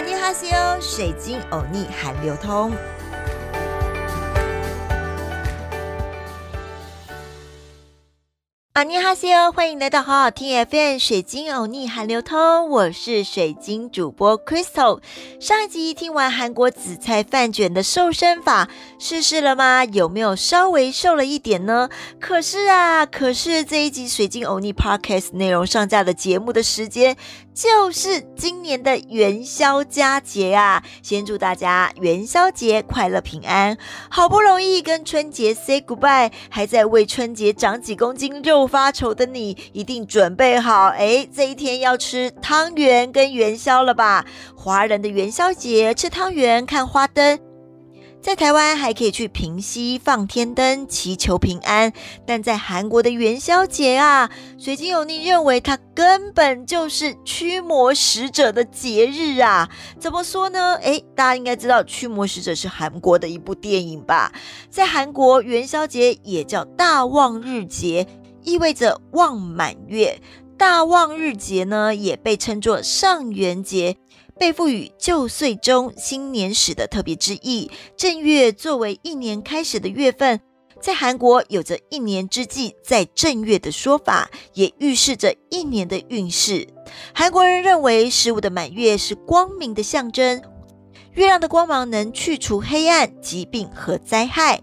阿尼哈西欧，水晶欧尼韩流通。阿尼哈西欧，欢迎来到好好听 FM 水晶欧尼韩流通，我是水晶主播 Crystal。上一集听完韩国紫菜饭卷的瘦身法，试试了吗？有没有稍微瘦了一点呢？可是啊，可是这一集水晶欧尼 Podcast 内容上架的节目的时间。就是今年的元宵佳节啊！先祝大家元宵节快乐平安。好不容易跟春节 say goodbye，还在为春节长几公斤肉发愁的你，一定准备好哎，这一天要吃汤圆跟元宵了吧？华人的元宵节吃汤圆看花灯。在台湾还可以去平溪放天灯，祈求平安。但在韩国的元宵节啊，水晶有你认为它根本就是驱魔使者的节日啊？怎么说呢？诶，大家应该知道《驱魔使者》是韩国的一部电影吧？在韩国元宵节也叫大望日节，意味着望满月。大望日节呢，也被称作上元节。被赋予旧岁中新年始的特别之意。正月作为一年开始的月份，在韩国有着一年之计在正月的说法，也预示着一年的运势。韩国人认为，十五的满月是光明的象征，月亮的光芒能去除黑暗、疾病和灾害。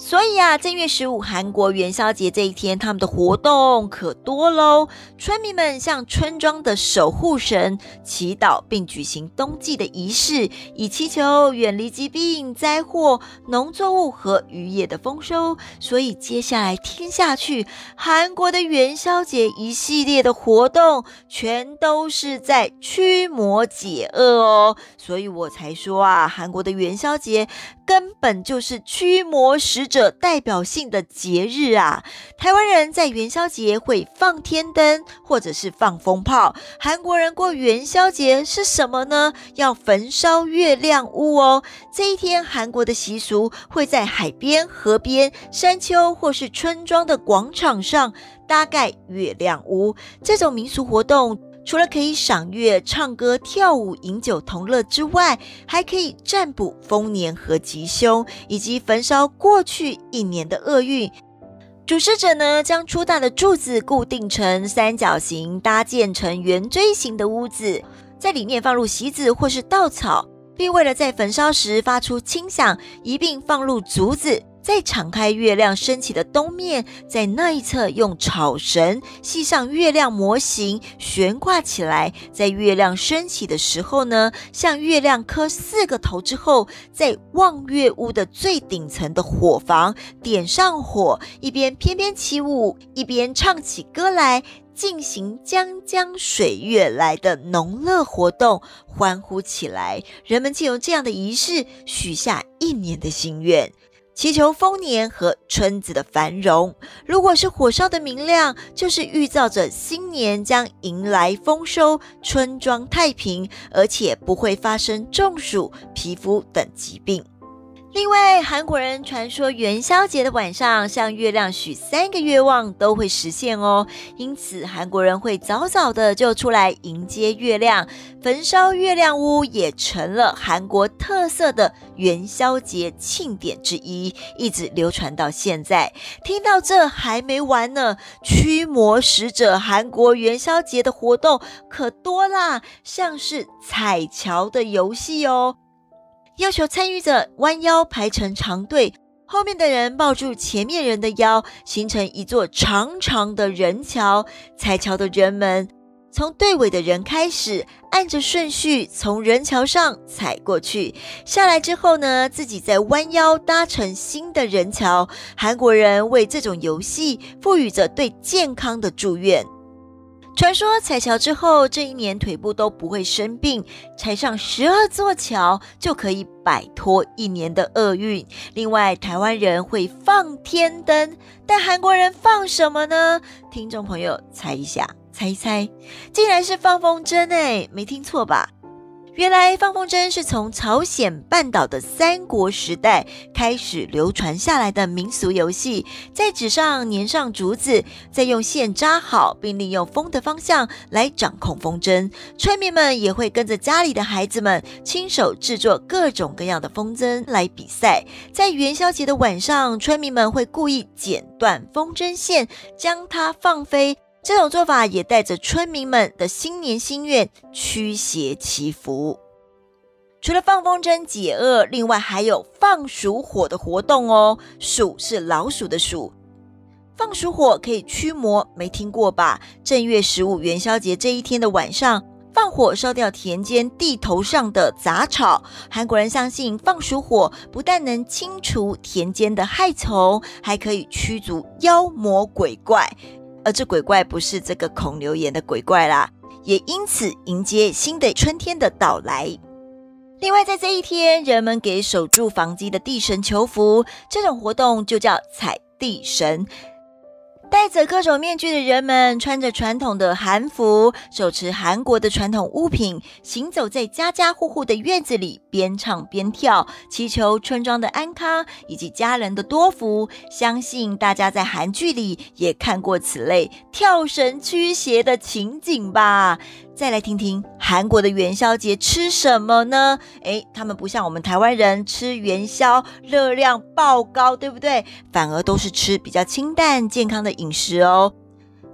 所以啊，正月十五韩国元宵节这一天，他们的活动可多喽。村民们向村庄的守护神祈祷，并举行冬季的仪式，以祈求远离疾病、灾祸、农作物和渔业的丰收。所以接下来听下去，韩国的元宵节一系列的活动，全都是在驱魔解厄哦。所以我才说啊，韩国的元宵节根本就是驱魔使。这代表性的节日啊，台湾人在元宵节会放天灯或者是放风炮。韩国人过元宵节是什么呢？要焚烧月亮屋哦。这一天，韩国的习俗会在海边、河边、山丘或是村庄的广场上搭盖月亮屋。这种民俗活动。除了可以赏月、唱歌、跳舞、饮酒同乐之外，还可以占卜丰年和吉凶，以及焚烧过去一年的厄运。主事者呢，将粗大的柱子固定成三角形，搭建成圆锥形的屋子，在里面放入席子或是稻草，并为了在焚烧时发出轻响，一并放入竹子。再敞开月亮升起的东面，在那一侧用草绳系上月亮模型，悬挂起来。在月亮升起的时候呢，向月亮磕四个头之后，在望月屋的最顶层的火房点上火，一边翩翩起舞，一边唱起歌来，进行江江水月来的农乐活动，欢呼起来。人们借由这样的仪式，许下一年的心愿。祈求丰年和村子的繁荣。如果是火烧的明亮，就是预兆着新年将迎来丰收，村庄太平，而且不会发生中暑、皮肤等疾病。另外，韩国人传说元宵节的晚上向月亮许三个愿望都会实现哦，因此韩国人会早早的就出来迎接月亮，焚烧月亮屋也成了韩国特色的元宵节庆典之一，一直流传到现在。听到这还没完呢，驱魔使者韩国元宵节的活动可多啦，像是彩桥的游戏哦。要求参与者弯腰排成长队，后面的人抱住前面人的腰，形成一座长长的人桥。踩桥的人们从队尾的人开始，按着顺序从人桥上踩过去。下来之后呢，自己再弯腰搭成新的人桥。韩国人为这种游戏赋予着对健康的祝愿。传说踩桥之后，这一年腿部都不会生病，踩上十二座桥就可以摆脱一年的厄运。另外，台湾人会放天灯，但韩国人放什么呢？听众朋友猜一下，猜一猜，竟然是放风筝哎，没听错吧？原来放风筝是从朝鲜半岛的三国时代开始流传下来的民俗游戏，在纸上粘上竹子，再用线扎好，并利用风的方向来掌控风筝。村民们也会跟着家里的孩子们亲手制作各种各样的风筝来比赛。在元宵节的晚上，村民们会故意剪断风筝线，将它放飞。这种做法也带着村民们的新年心愿驱邪祈福。除了放风筝解厄，另外还有放鼠火的活动哦。鼠是老鼠的鼠，放鼠火可以驱魔，没听过吧？正月十五元宵节这一天的晚上，放火烧掉田间地头上的杂草。韩国人相信放鼠火不但能清除田间的害虫，还可以驱逐妖魔鬼怪。而这鬼怪不是这个孔刘言的鬼怪啦，也因此迎接新的春天的到来。另外，在这一天，人们给守住房基的地神求福，这种活动就叫踩地神。戴着各种面具的人们，穿着传统的韩服，手持韩国的传统物品，行走在家家户户的院子里，边唱边跳，祈求村庄的安康以及家人的多福。相信大家在韩剧里也看过此类跳绳驱邪的情景吧。再来听听韩国的元宵节吃什么呢？诶，他们不像我们台湾人吃元宵热量爆高，对不对？反而都是吃比较清淡健康的饮食哦。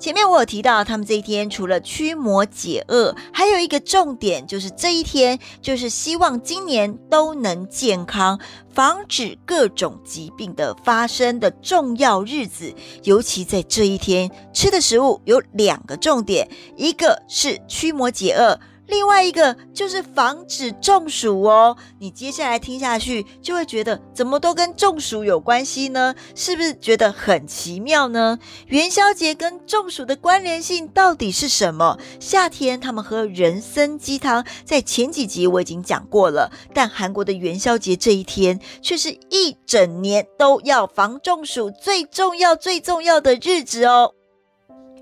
前面我有提到，他们这一天除了驱魔解厄，还有一个重点就是这一天就是希望今年都能健康，防止各种疾病的发生的重要日子。尤其在这一天吃的食物有两个重点，一个是驱魔解厄。另外一个就是防止中暑哦，你接下来听下去就会觉得怎么都跟中暑有关系呢？是不是觉得很奇妙呢？元宵节跟中暑的关联性到底是什么？夏天他们喝人参鸡汤，在前几集我已经讲过了，但韩国的元宵节这一天却是一整年都要防中暑最重要、最重要的日子哦。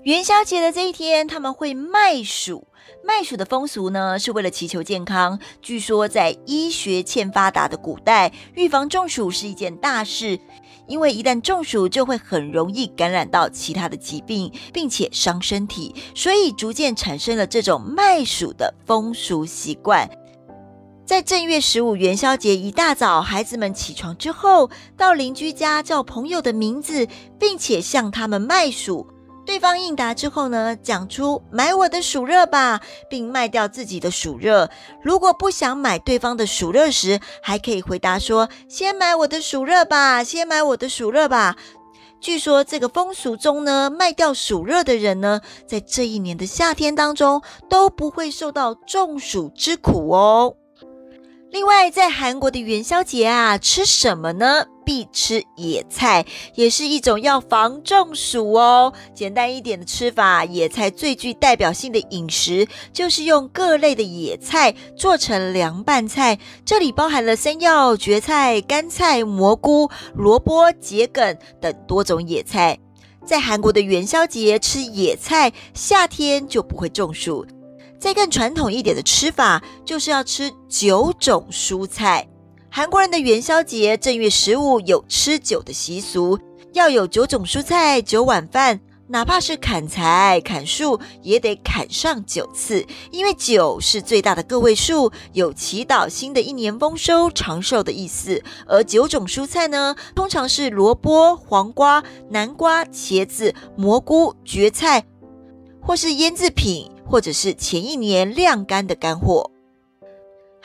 元宵节的这一天，他们会卖薯。卖薯的风俗呢，是为了祈求健康。据说在医学欠发达的古代，预防中暑是一件大事，因为一旦中暑，就会很容易感染到其他的疾病，并且伤身体，所以逐渐产生了这种卖薯的风俗习惯。在正月十五元宵节一大早，孩子们起床之后，到邻居家叫朋友的名字，并且向他们卖薯。对方应答之后呢，讲出买我的暑热吧，并卖掉自己的暑热。如果不想买对方的暑热时，还可以回答说：“先买我的暑热吧，先买我的暑热吧。”据说这个风俗中呢，卖掉暑热的人呢，在这一年的夏天当中都不会受到中暑之苦哦。另外，在韩国的元宵节啊，吃什么呢？必吃野菜，也是一种要防中暑哦。简单一点的吃法，野菜最具代表性的饮食就是用各类的野菜做成凉拌菜。这里包含了山药、蕨菜、干菜、蘑菇、萝卜、桔梗等多种野菜。在韩国的元宵节吃野菜，夏天就不会中暑。再更传统一点的吃法，就是要吃九种蔬菜。韩国人的元宵节正月十五有吃酒的习俗，要有九种蔬菜、九碗饭，哪怕是砍柴、砍树，也得砍上九次，因为九是最大的个位数，有祈祷新的一年丰收、长寿的意思。而九种蔬菜呢，通常是萝卜、黄瓜、南瓜、茄子、蘑菇、蕨菜，或是腌制品。或者是前一年晾干的干货。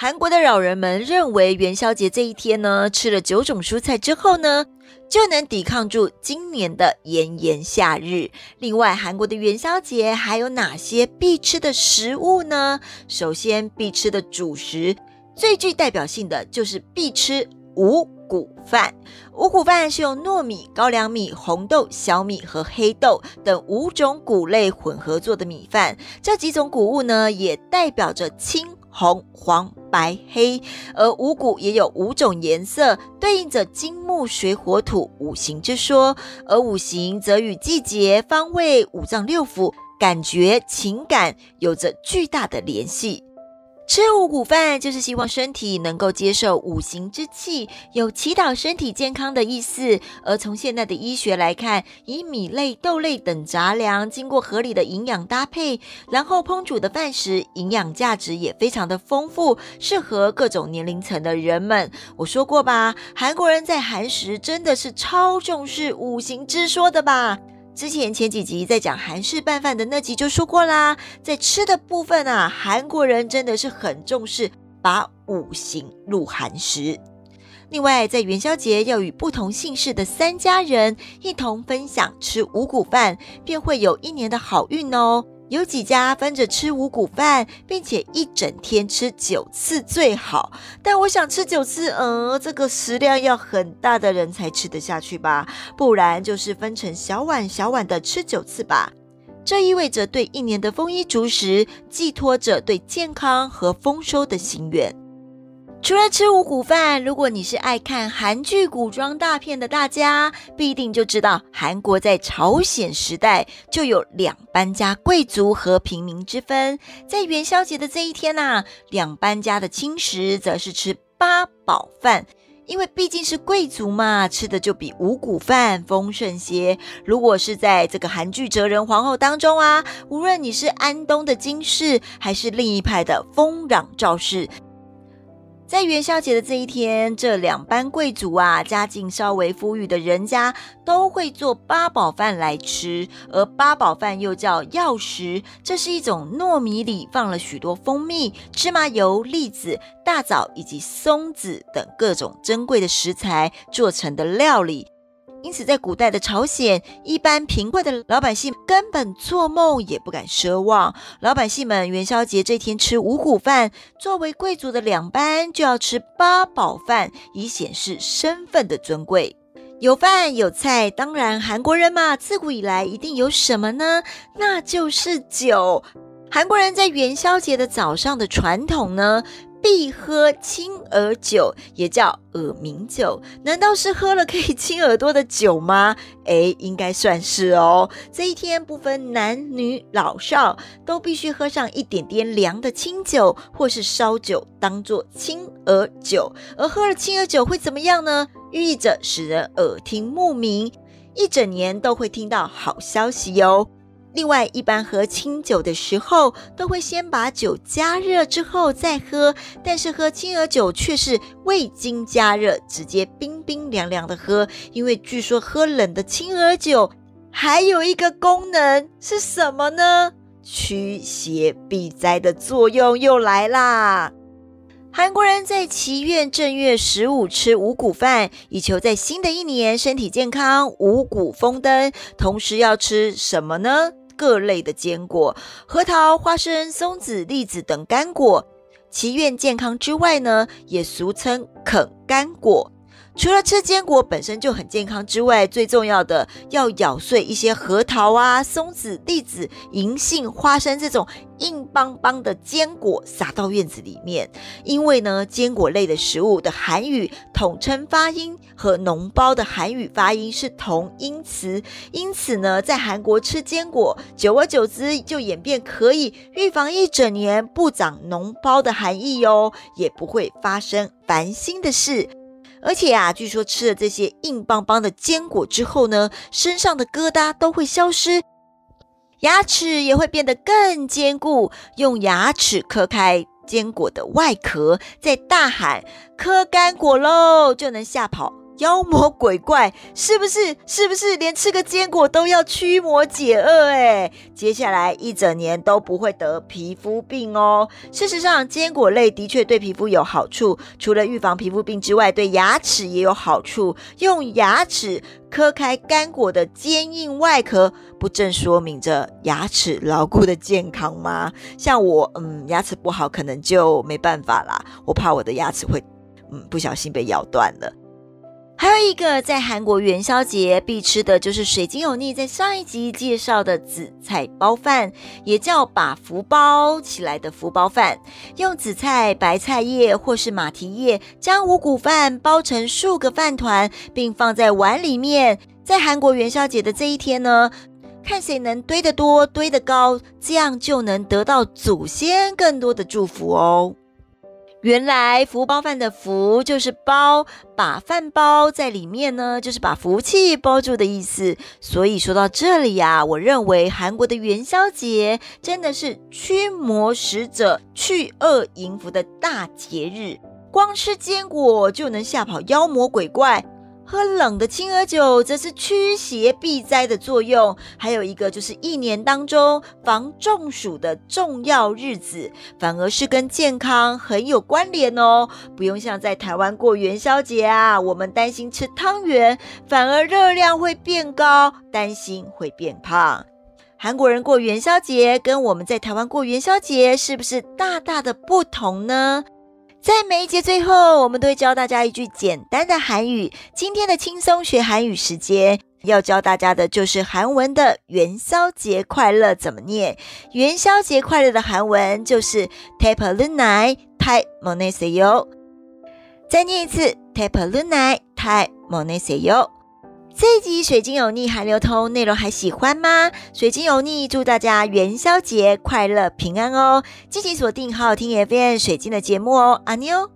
韩国的老人们认为，元宵节这一天呢，吃了九种蔬菜之后呢，就能抵抗住今年的炎炎夏日。另外，韩国的元宵节还有哪些必吃的食物呢？首先，必吃的主食最具代表性的就是必吃五。谷饭，五谷饭是用糯米、高粱米、红豆、小米和黑豆等五种谷类混合做的米饭。这几种谷物呢，也代表着青、红、黄、白、黑。而五谷也有五种颜色，对应着金木水火土五行之说。而五行则与季节、方位、五脏六腑、感觉、情感有着巨大的联系。吃五谷饭就是希望身体能够接受五行之气，有祈祷身体健康的意思。而从现代的医学来看，以米类、豆类等杂粮，经过合理的营养搭配，然后烹煮的饭食，营养价值也非常的丰富，适合各种年龄层的人们。我说过吧，韩国人在韩食真的是超重视五行之说的吧。之前前几集在讲韩式拌饭的那集就说过啦，在吃的部分啊，韩国人真的是很重视把五行入韩食。另外，在元宵节要与不同姓氏的三家人一同分享吃五谷饭，便会有一年的好运哦。有几家分着吃五谷饭，并且一整天吃九次最好。但我想吃九次，呃，这个食量要很大的人才吃得下去吧？不然就是分成小碗小碗的吃九次吧。这意味着对一年的丰衣足食，寄托着对健康和丰收的心愿。除了吃五谷饭，如果你是爱看韩剧古装大片的大家，必定就知道韩国在朝鲜时代就有两班家贵族和平民之分。在元宵节的这一天呐，两班家的轻食则是吃八宝饭，因为毕竟是贵族嘛，吃的就比五谷饭丰盛些。如果是在这个韩剧哲人皇后当中啊，无论你是安东的金氏，还是另一派的丰壤赵氏。在元宵节的这一天，这两班贵族啊，家境稍微富裕的人家都会做八宝饭来吃。而八宝饭又叫药食，这是一种糯米里放了许多蜂蜜、芝麻油、栗子、大枣以及松子等各种珍贵的食材做成的料理。因此，在古代的朝鲜，一般贫困的老百姓根本做梦也不敢奢望。老百姓们元宵节这天吃五谷饭，作为贵族的两班就要吃八宝饭，以显示身份的尊贵。有饭有菜，当然韩国人嘛，自古以来一定有什么呢？那就是酒。韩国人在元宵节的早上的传统呢？必喝清耳酒，也叫耳鸣酒。难道是喝了可以清耳朵的酒吗？哎，应该算是哦。这一天不分男女老少，都必须喝上一点点凉的清酒或是烧酒，当做清耳酒。而喝了清耳酒会怎么样呢？寓意着使人耳听目明，一整年都会听到好消息哟。另外，一般喝清酒的时候，都会先把酒加热之后再喝。但是喝青耳酒却是未经加热，直接冰冰凉凉的喝。因为据说喝冷的青耳酒还有一个功能是什么呢？驱邪避灾的作用又来啦！韩国人在祈愿正月十五吃五谷饭，以求在新的一年身体健康、五谷丰登。同时要吃什么呢？各类的坚果，核桃、花生、松子、栗子等干果，祈愿健康之外呢，也俗称啃干果。除了吃坚果本身就很健康之外，最重要的要咬碎一些核桃啊、松子、栗子、银杏、花生这种硬邦邦的坚果撒到院子里面。因为呢，坚果类的食物的韩语统称发音和脓包的韩语发音是同音词，因此呢，在韩国吃坚果，久而久之就演变可以预防一整年不长脓包的含义哟，也不会发生烦心的事。而且啊，据说吃了这些硬邦邦的坚果之后呢，身上的疙瘩都会消失，牙齿也会变得更坚固。用牙齿磕开坚果的外壳，再大喊“磕干果喽”，就能吓跑。妖魔鬼怪是不是？是不是连吃个坚果都要驱魔解厄？哎，接下来一整年都不会得皮肤病哦。事实上，坚果类的确对皮肤有好处，除了预防皮肤病之外，对牙齿也有好处。用牙齿磕开干果的坚硬外壳，不正说明着牙齿牢固的健康吗？像我，嗯，牙齿不好，可能就没办法啦。我怕我的牙齿会，嗯，不小心被咬断了。还有一个在韩国元宵节必吃的就是水晶油腻，在上一集介绍的紫菜包饭，也叫把福包起来的福包饭。用紫菜、白菜叶或是马蹄叶，将五谷饭包成数个饭团，并放在碗里面。在韩国元宵节的这一天呢。看谁能堆得多、堆得高，这样就能得到祖先更多的祝福哦。原来福包饭的福就是包，把饭包在里面呢，就是把福气包住的意思。所以说到这里呀，我认为韩国的元宵节真的是驱魔使者、去恶迎福的大节日，光吃坚果就能吓跑妖魔鬼怪。喝冷的青鹅酒，则是驱邪避灾的作用。还有一个就是一年当中防中暑的重要日子，反而是跟健康很有关联哦。不用像在台湾过元宵节啊，我们担心吃汤圆，反而热量会变高，担心会变胖。韩国人过元宵节跟我们在台湾过元宵节是不是大大的不同呢？在每一节最后，我们都会教大家一句简单的韩语。今天的轻松学韩语时间，要教大家的就是韩文的元宵节快乐怎么念。元宵节快乐的韩文就是 Tape Lunai Tai Moneseyo。再念一次 Tape Lunai Tai Moneseyo。这一集水晶有逆韩流通内容还喜欢吗？水晶有逆祝大家元宵节快乐平安哦！敬请锁定好好听 FM 水晶的节目哦，阿妞。